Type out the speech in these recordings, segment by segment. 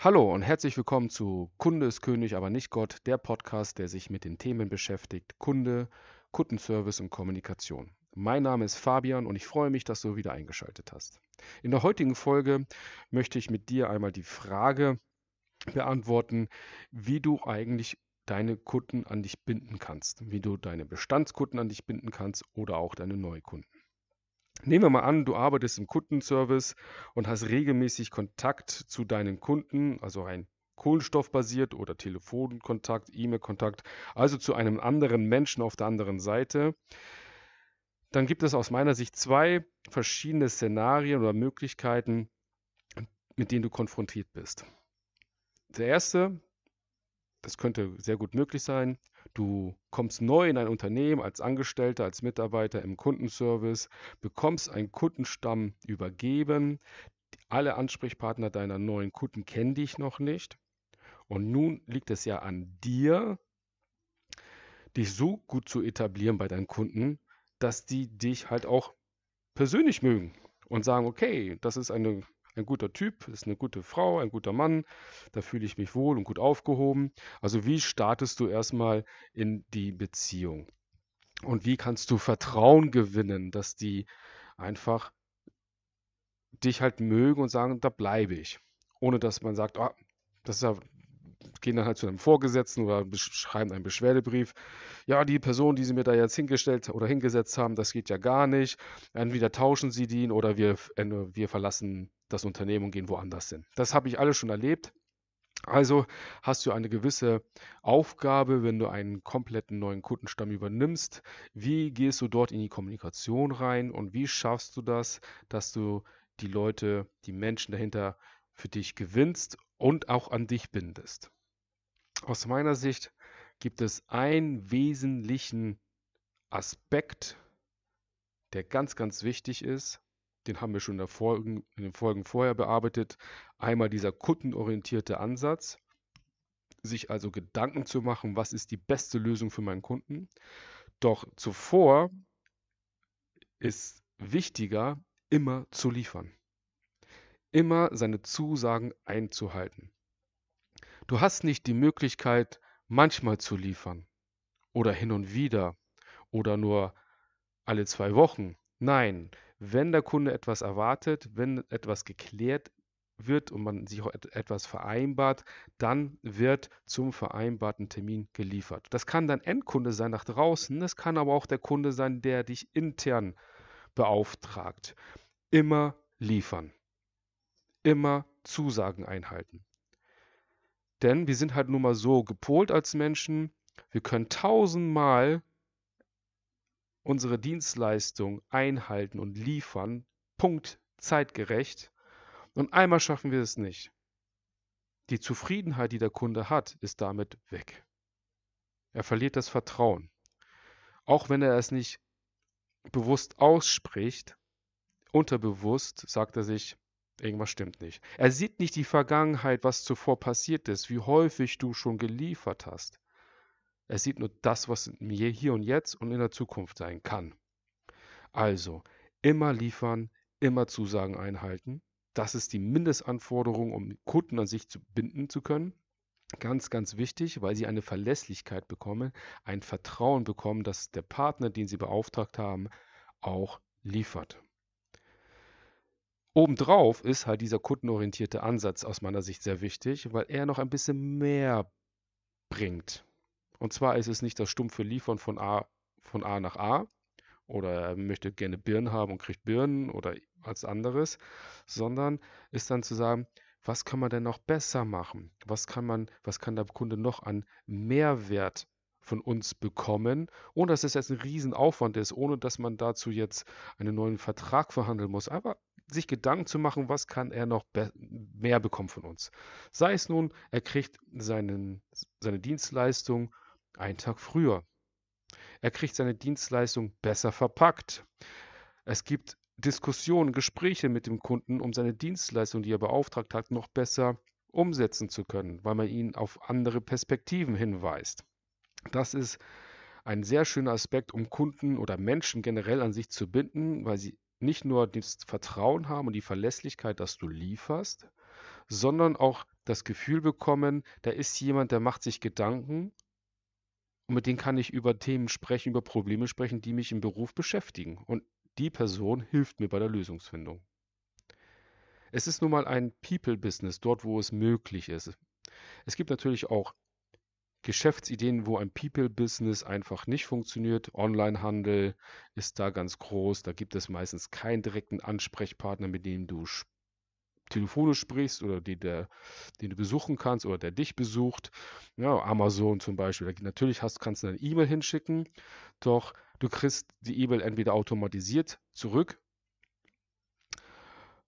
Hallo und herzlich willkommen zu Kunde ist König, aber nicht Gott, der Podcast, der sich mit den Themen beschäftigt. Kunde, Kundenservice und Kommunikation. Mein Name ist Fabian und ich freue mich, dass du wieder eingeschaltet hast. In der heutigen Folge möchte ich mit dir einmal die Frage beantworten, wie du eigentlich deine Kunden an dich binden kannst, wie du deine Bestandskunden an dich binden kannst oder auch deine Neukunden. Nehmen wir mal an, du arbeitest im Kundenservice und hast regelmäßig Kontakt zu deinen Kunden, also ein kohlenstoffbasiert oder Telefonkontakt, E-Mail-Kontakt, also zu einem anderen Menschen auf der anderen Seite. Dann gibt es aus meiner Sicht zwei verschiedene Szenarien oder Möglichkeiten, mit denen du konfrontiert bist. Der erste, das könnte sehr gut möglich sein, Du kommst neu in ein Unternehmen als Angestellter, als Mitarbeiter im Kundenservice, bekommst einen Kundenstamm übergeben. Alle Ansprechpartner deiner neuen Kunden kennen dich noch nicht. Und nun liegt es ja an dir, dich so gut zu etablieren bei deinen Kunden, dass die dich halt auch persönlich mögen und sagen, okay, das ist eine ein guter Typ, ist eine gute Frau, ein guter Mann, da fühle ich mich wohl und gut aufgehoben. Also wie startest du erstmal in die Beziehung? Und wie kannst du Vertrauen gewinnen, dass die einfach dich halt mögen und sagen, da bleibe ich. Ohne dass man sagt, oh, das ist ja gehen dann halt zu einem Vorgesetzten oder schreiben einen Beschwerdebrief. Ja, die Person, die sie mir da jetzt hingestellt oder hingesetzt haben, das geht ja gar nicht. Entweder tauschen sie den oder wir, wir verlassen das Unternehmen und gehen woanders hin. Das habe ich alles schon erlebt. Also hast du eine gewisse Aufgabe, wenn du einen kompletten neuen Kundenstamm übernimmst. Wie gehst du dort in die Kommunikation rein und wie schaffst du das, dass du die Leute, die Menschen dahinter für dich gewinnst und auch an dich bindest? Aus meiner Sicht gibt es einen wesentlichen Aspekt, der ganz, ganz wichtig ist. Den haben wir schon in, Folgen, in den Folgen vorher bearbeitet. Einmal dieser kundenorientierte Ansatz, sich also Gedanken zu machen, was ist die beste Lösung für meinen Kunden. Doch zuvor ist wichtiger, immer zu liefern. Immer seine Zusagen einzuhalten. Du hast nicht die Möglichkeit, manchmal zu liefern oder hin und wieder oder nur alle zwei Wochen. Nein, wenn der Kunde etwas erwartet, wenn etwas geklärt wird und man sich etwas vereinbart, dann wird zum vereinbarten Termin geliefert. Das kann dann Endkunde sein nach draußen, das kann aber auch der Kunde sein, der dich intern beauftragt. Immer liefern. Immer Zusagen einhalten. Denn wir sind halt nun mal so gepolt als Menschen, wir können tausendmal unsere Dienstleistung einhalten und liefern, Punkt, zeitgerecht, und einmal schaffen wir es nicht. Die Zufriedenheit, die der Kunde hat, ist damit weg. Er verliert das Vertrauen. Auch wenn er es nicht bewusst ausspricht, unterbewusst sagt er sich, Irgendwas stimmt nicht. Er sieht nicht die Vergangenheit, was zuvor passiert ist, wie häufig du schon geliefert hast. Er sieht nur das, was mir hier und jetzt und in der Zukunft sein kann. Also, immer liefern, immer Zusagen einhalten. Das ist die Mindestanforderung, um Kunden an sich zu binden zu können. Ganz, ganz wichtig, weil sie eine Verlässlichkeit bekommen, ein Vertrauen bekommen, dass der Partner, den sie beauftragt haben, auch liefert. Obendrauf ist halt dieser kundenorientierte Ansatz aus meiner Sicht sehr wichtig, weil er noch ein bisschen mehr bringt. Und zwar ist es nicht das stumpfe Liefern von A, von A nach A oder er möchte gerne Birnen haben und kriegt Birnen oder als anderes, sondern ist dann zu sagen, was kann man denn noch besser machen? Was kann man, was kann der Kunde noch an Mehrwert von uns bekommen, ohne dass es jetzt ein Riesenaufwand ist, ohne dass man dazu jetzt einen neuen Vertrag verhandeln muss. Einfach sich Gedanken zu machen, was kann er noch mehr bekommen von uns. Sei es nun, er kriegt seinen, seine Dienstleistung einen Tag früher. Er kriegt seine Dienstleistung besser verpackt. Es gibt Diskussionen, Gespräche mit dem Kunden, um seine Dienstleistung, die er beauftragt hat, noch besser umsetzen zu können, weil man ihn auf andere Perspektiven hinweist. Das ist ein sehr schöner Aspekt, um Kunden oder Menschen generell an sich zu binden, weil sie nicht nur das Vertrauen haben und die Verlässlichkeit, dass du lieferst, sondern auch das Gefühl bekommen, da ist jemand, der macht sich Gedanken und mit dem kann ich über Themen sprechen, über Probleme sprechen, die mich im Beruf beschäftigen. Und die Person hilft mir bei der Lösungsfindung. Es ist nun mal ein People-Business, dort wo es möglich ist. Es gibt natürlich auch Geschäftsideen, wo ein People-Business einfach nicht funktioniert. Onlinehandel ist da ganz groß. Da gibt es meistens keinen direkten Ansprechpartner, mit dem du telefonisch sprichst oder die der, den du besuchen kannst oder der dich besucht. Ja, Amazon zum Beispiel. Natürlich hast, kannst du eine E-Mail hinschicken, doch du kriegst die E-Mail entweder automatisiert zurück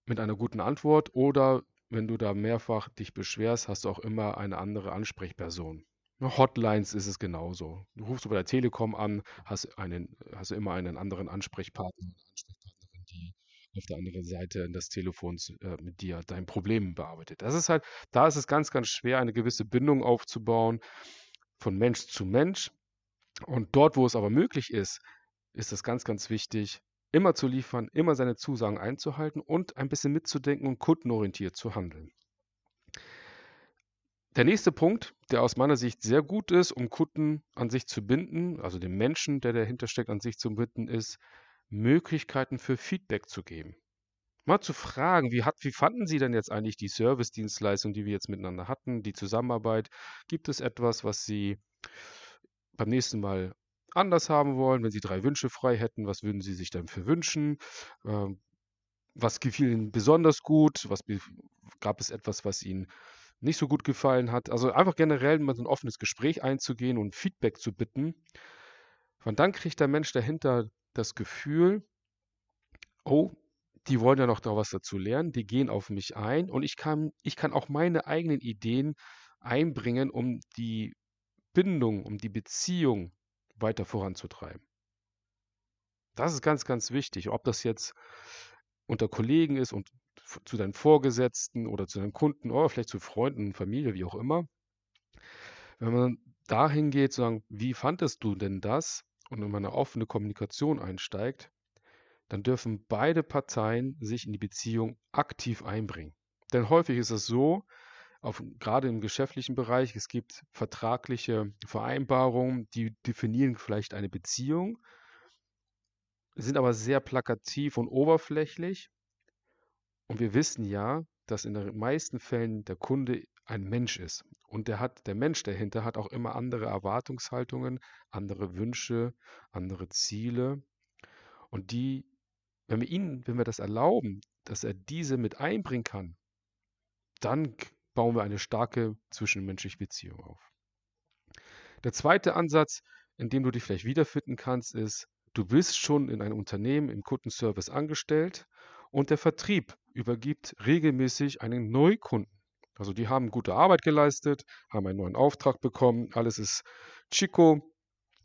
mit einer guten Antwort oder wenn du da mehrfach dich beschwerst, hast du auch immer eine andere Ansprechperson. Hotlines ist es genauso. Du rufst bei der Telekom an, hast, einen, hast immer einen anderen Ansprechpartner oder Ansprechpartnerin, die auf der anderen Seite des Telefons äh, mit dir dein Problem bearbeitet. Das ist halt, da ist es ganz, ganz schwer, eine gewisse Bindung aufzubauen von Mensch zu Mensch. Und dort, wo es aber möglich ist, ist es ganz, ganz wichtig, immer zu liefern, immer seine Zusagen einzuhalten und ein bisschen mitzudenken und kundenorientiert zu handeln. Der nächste Punkt, der aus meiner Sicht sehr gut ist, um Kunden an sich zu binden, also den Menschen, der dahinter steckt, an sich zu binden, ist, Möglichkeiten für Feedback zu geben. Mal zu fragen, wie, hat, wie fanden Sie denn jetzt eigentlich die Service-Dienstleistung, die wir jetzt miteinander hatten, die Zusammenarbeit? Gibt es etwas, was Sie beim nächsten Mal anders haben wollen? Wenn Sie drei Wünsche frei hätten, was würden Sie sich dann für wünschen? Ähm, was gefiel Ihnen besonders gut? Was gab es etwas, was Ihnen nicht so gut gefallen hat. Also einfach generell mal so ein offenes Gespräch einzugehen und Feedback zu bitten. Und dann kriegt der Mensch dahinter das Gefühl, oh, die wollen ja noch da was dazu lernen, die gehen auf mich ein und ich kann, ich kann auch meine eigenen Ideen einbringen, um die Bindung, um die Beziehung weiter voranzutreiben. Das ist ganz, ganz wichtig, ob das jetzt unter Kollegen ist und zu deinen Vorgesetzten oder zu deinen Kunden oder vielleicht zu Freunden, Familie, wie auch immer. Wenn man dahin geht, zu sagen, wie fandest du denn das? Und in eine offene Kommunikation einsteigt, dann dürfen beide Parteien sich in die Beziehung aktiv einbringen. Denn häufig ist es so, auf, gerade im geschäftlichen Bereich, es gibt vertragliche Vereinbarungen, die definieren vielleicht eine Beziehung, sind aber sehr plakativ und oberflächlich und wir wissen ja, dass in den meisten Fällen der Kunde ein Mensch ist. Und der hat, der Mensch dahinter hat auch immer andere Erwartungshaltungen, andere Wünsche, andere Ziele. Und die, wenn wir ihnen, wenn wir das erlauben, dass er diese mit einbringen kann, dann bauen wir eine starke zwischenmenschliche Beziehung auf. Der zweite Ansatz, in dem du dich vielleicht wiederfinden kannst, ist, du bist schon in einem Unternehmen im Kundenservice angestellt und der Vertrieb übergibt regelmäßig einen Neukunden. Also die haben gute Arbeit geleistet, haben einen neuen Auftrag bekommen, alles ist Chico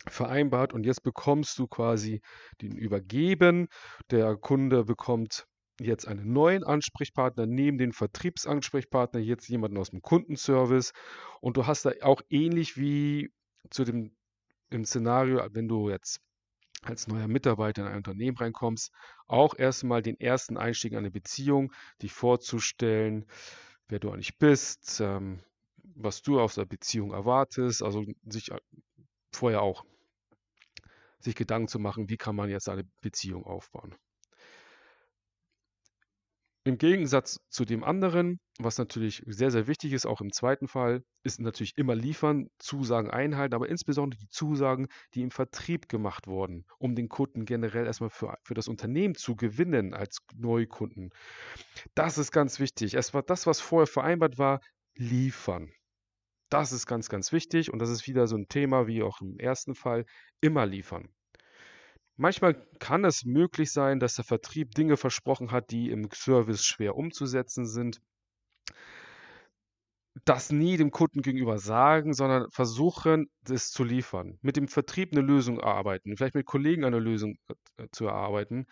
vereinbart und jetzt bekommst du quasi den übergeben. Der Kunde bekommt jetzt einen neuen Ansprechpartner neben den Vertriebsansprechpartner, jetzt jemanden aus dem Kundenservice und du hast da auch ähnlich wie zu dem im Szenario, wenn du jetzt als neuer Mitarbeiter in ein Unternehmen reinkommst, auch erstmal den ersten Einstieg in eine Beziehung, dich vorzustellen, wer du eigentlich bist, ähm, was du aus der Beziehung erwartest, also sich äh, vorher auch sich Gedanken zu machen, wie kann man jetzt eine Beziehung aufbauen. Im Gegensatz zu dem anderen, was natürlich sehr, sehr wichtig ist, auch im zweiten Fall, ist natürlich immer liefern, Zusagen einhalten, aber insbesondere die Zusagen, die im Vertrieb gemacht wurden, um den Kunden generell erstmal für, für das Unternehmen zu gewinnen als Neukunden. Das ist ganz wichtig. Es war das, was vorher vereinbart war, liefern. Das ist ganz, ganz wichtig und das ist wieder so ein Thema wie auch im ersten Fall, immer liefern. Manchmal kann es möglich sein, dass der Vertrieb Dinge versprochen hat, die im Service schwer umzusetzen sind. Das nie dem Kunden gegenüber sagen, sondern versuchen, das zu liefern. Mit dem Vertrieb eine Lösung erarbeiten, vielleicht mit Kollegen eine Lösung äh, zu erarbeiten.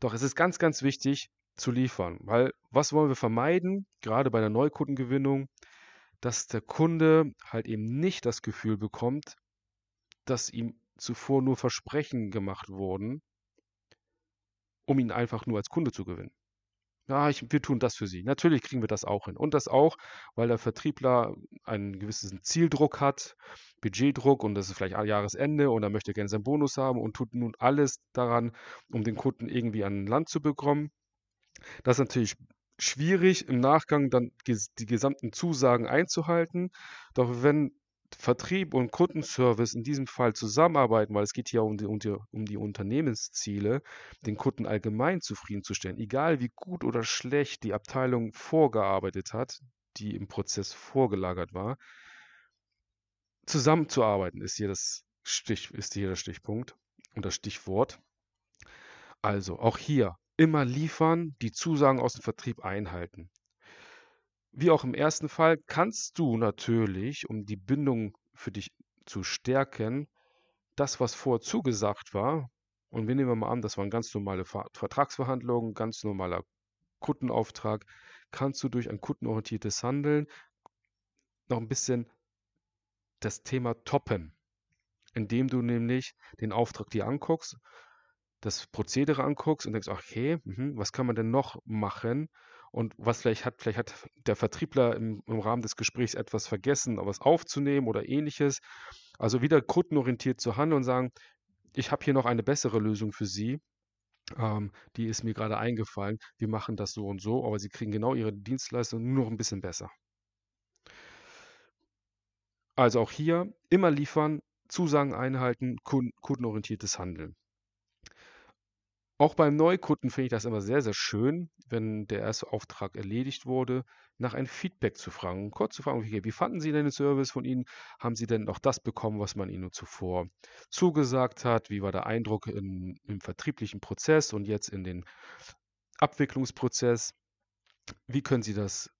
Doch es ist ganz, ganz wichtig zu liefern, weil was wollen wir vermeiden, gerade bei der Neukundengewinnung, dass der Kunde halt eben nicht das Gefühl bekommt, dass ihm zuvor nur Versprechen gemacht wurden, um ihn einfach nur als Kunde zu gewinnen. Ja, ich, wir tun das für Sie. Natürlich kriegen wir das auch hin. Und das auch, weil der Vertriebler einen gewissen Zieldruck hat, Budgetdruck und das ist vielleicht Jahresende und er möchte gerne seinen Bonus haben und tut nun alles daran, um den Kunden irgendwie an Land zu bekommen. Das ist natürlich schwierig, im Nachgang dann die gesamten Zusagen einzuhalten. Doch wenn Vertrieb und Kundenservice in diesem Fall zusammenarbeiten, weil es geht hier um die, um die, um die Unternehmensziele, den Kunden allgemein zufriedenzustellen, egal wie gut oder schlecht die Abteilung vorgearbeitet hat, die im Prozess vorgelagert war, zusammenzuarbeiten ist hier das Stich, ist hier der Stichpunkt und das Stichwort. Also auch hier immer liefern, die Zusagen aus dem Vertrieb einhalten. Wie auch im ersten Fall kannst du natürlich, um die Bindung für dich zu stärken, das, was vorher zugesagt war, und wir nehmen mal an, das waren ganz normale Vertragsverhandlungen, ganz normaler Kundenauftrag, kannst du durch ein kundenorientiertes Handeln noch ein bisschen das Thema toppen, indem du nämlich den Auftrag dir anguckst, das Prozedere anguckst und denkst, okay, mh, was kann man denn noch machen, und was vielleicht hat, vielleicht hat der Vertriebler im, im Rahmen des Gesprächs etwas vergessen, was aufzunehmen oder ähnliches. Also wieder kundenorientiert zu handeln und sagen, ich habe hier noch eine bessere Lösung für Sie. Ähm, die ist mir gerade eingefallen. Wir machen das so und so, aber Sie kriegen genau Ihre Dienstleistung nur noch ein bisschen besser. Also auch hier immer liefern, Zusagen einhalten, kundenorientiertes Handeln. Auch beim Neukunden finde ich das immer sehr, sehr schön, wenn der erste Auftrag erledigt wurde, nach ein Feedback zu fragen. Kurz zu fragen, wie fanden Sie denn den Service von Ihnen? Haben Sie denn auch das bekommen, was man Ihnen zuvor zugesagt hat? Wie war der Eindruck in, im vertrieblichen Prozess und jetzt in den Abwicklungsprozess? Wie können Sie das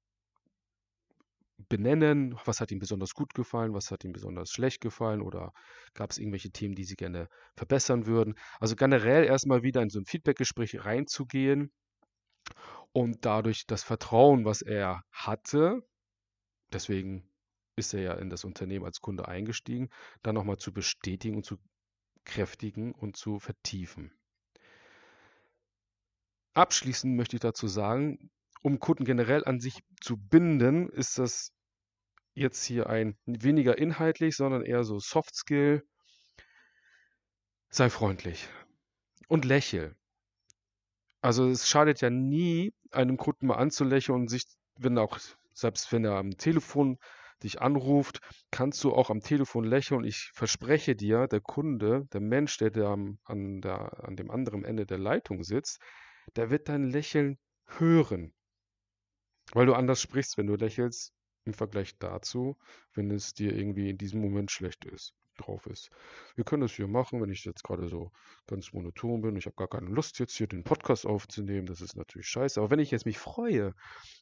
benennen, was hat ihm besonders gut gefallen, was hat ihm besonders schlecht gefallen oder gab es irgendwelche Themen, die sie gerne verbessern würden. Also generell erstmal wieder in so ein Feedbackgespräch reinzugehen und dadurch das Vertrauen, was er hatte, deswegen ist er ja in das Unternehmen als Kunde eingestiegen, dann nochmal zu bestätigen und zu kräftigen und zu vertiefen. Abschließend möchte ich dazu sagen, um Kunden generell an sich zu binden, ist das jetzt hier ein weniger inhaltlich, sondern eher so Soft Skill. Sei freundlich und lächel. Also es schadet ja nie, einen Kunden mal anzulächeln und sich, wenn auch, selbst wenn er am Telefon dich anruft, kannst du auch am Telefon lächeln. Ich verspreche dir, der Kunde, der Mensch, der, der, an, der an dem anderen Ende der Leitung sitzt, der wird dein Lächeln hören. Weil du anders sprichst, wenn du lächelst, im Vergleich dazu, wenn es dir irgendwie in diesem Moment schlecht ist, drauf ist. Wir können das hier machen, wenn ich jetzt gerade so ganz monoton bin. Ich habe gar keine Lust, jetzt hier den Podcast aufzunehmen. Das ist natürlich scheiße. Aber wenn ich jetzt mich freue,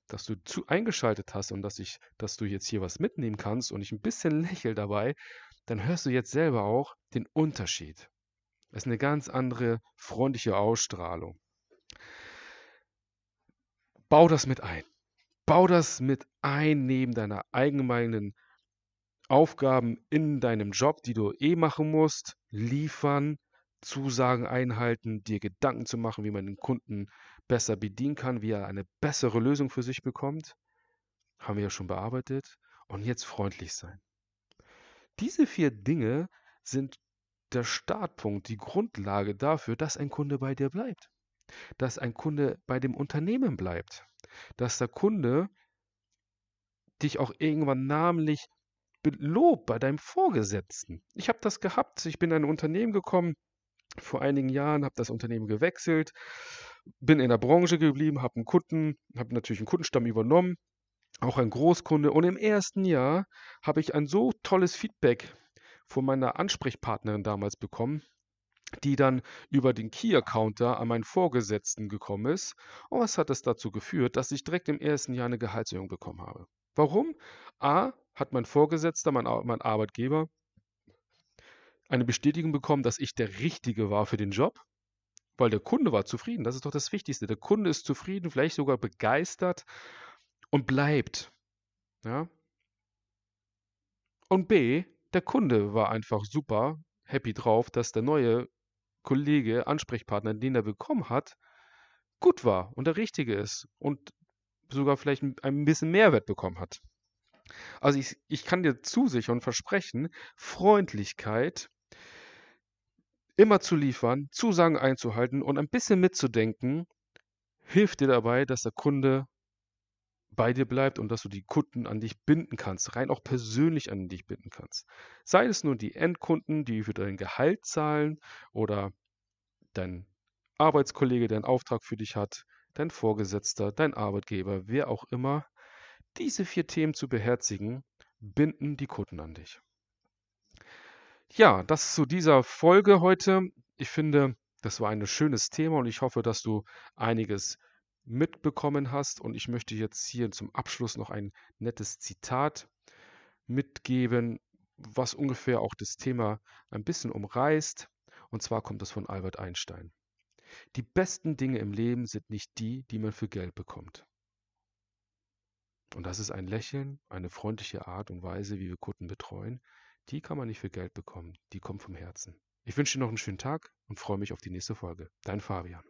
dass du zu eingeschaltet hast und dass ich, dass du jetzt hier was mitnehmen kannst und ich ein bisschen lächel dabei, dann hörst du jetzt selber auch den Unterschied. Das ist eine ganz andere freundliche Ausstrahlung. Bau das mit ein. Bau das mit ein neben deiner allgemeinen Aufgaben in deinem Job, die du eh machen musst, liefern, Zusagen einhalten, dir Gedanken zu machen, wie man den Kunden besser bedienen kann, wie er eine bessere Lösung für sich bekommt. Haben wir ja schon bearbeitet. Und jetzt freundlich sein. Diese vier Dinge sind der Startpunkt, die Grundlage dafür, dass ein Kunde bei dir bleibt. Dass ein Kunde bei dem Unternehmen bleibt dass der Kunde dich auch irgendwann namentlich belobt bei deinem Vorgesetzten. Ich habe das gehabt. Ich bin in ein Unternehmen gekommen vor einigen Jahren, habe das Unternehmen gewechselt, bin in der Branche geblieben, habe einen Kunden, habe natürlich einen Kundenstamm übernommen, auch ein Großkunde. Und im ersten Jahr habe ich ein so tolles Feedback von meiner Ansprechpartnerin damals bekommen, die dann über den Key-Counter an meinen Vorgesetzten gekommen ist. Und was hat das dazu geführt, dass ich direkt im ersten Jahr eine Gehaltserhöhung bekommen habe? Warum? A, hat mein Vorgesetzter, mein, mein Arbeitgeber, eine Bestätigung bekommen, dass ich der Richtige war für den Job, weil der Kunde war zufrieden. Das ist doch das Wichtigste. Der Kunde ist zufrieden, vielleicht sogar begeistert und bleibt. Ja? Und B, der Kunde war einfach super happy drauf, dass der neue Kollege, Ansprechpartner, den er bekommen hat, gut war und der richtige ist und sogar vielleicht ein bisschen Mehrwert bekommen hat. Also ich, ich kann dir zusichern und versprechen, Freundlichkeit immer zu liefern, Zusagen einzuhalten und ein bisschen mitzudenken, hilft dir dabei, dass der Kunde bei dir bleibt und dass du die Kunden an dich binden kannst, rein auch persönlich an dich binden kannst. Sei es nun die Endkunden, die für dein Gehalt zahlen oder dein Arbeitskollege, der einen Auftrag für dich hat, dein Vorgesetzter, dein Arbeitgeber, wer auch immer. Diese vier Themen zu beherzigen, binden die Kunden an dich. Ja, das zu dieser Folge heute. Ich finde, das war ein schönes Thema und ich hoffe, dass du einiges mitbekommen hast. Und ich möchte jetzt hier zum Abschluss noch ein nettes Zitat mitgeben, was ungefähr auch das Thema ein bisschen umreißt. Und zwar kommt es von Albert Einstein. Die besten Dinge im Leben sind nicht die, die man für Geld bekommt. Und das ist ein Lächeln, eine freundliche Art und Weise, wie wir Kunden betreuen. Die kann man nicht für Geld bekommen, die kommt vom Herzen. Ich wünsche dir noch einen schönen Tag und freue mich auf die nächste Folge. Dein Fabian.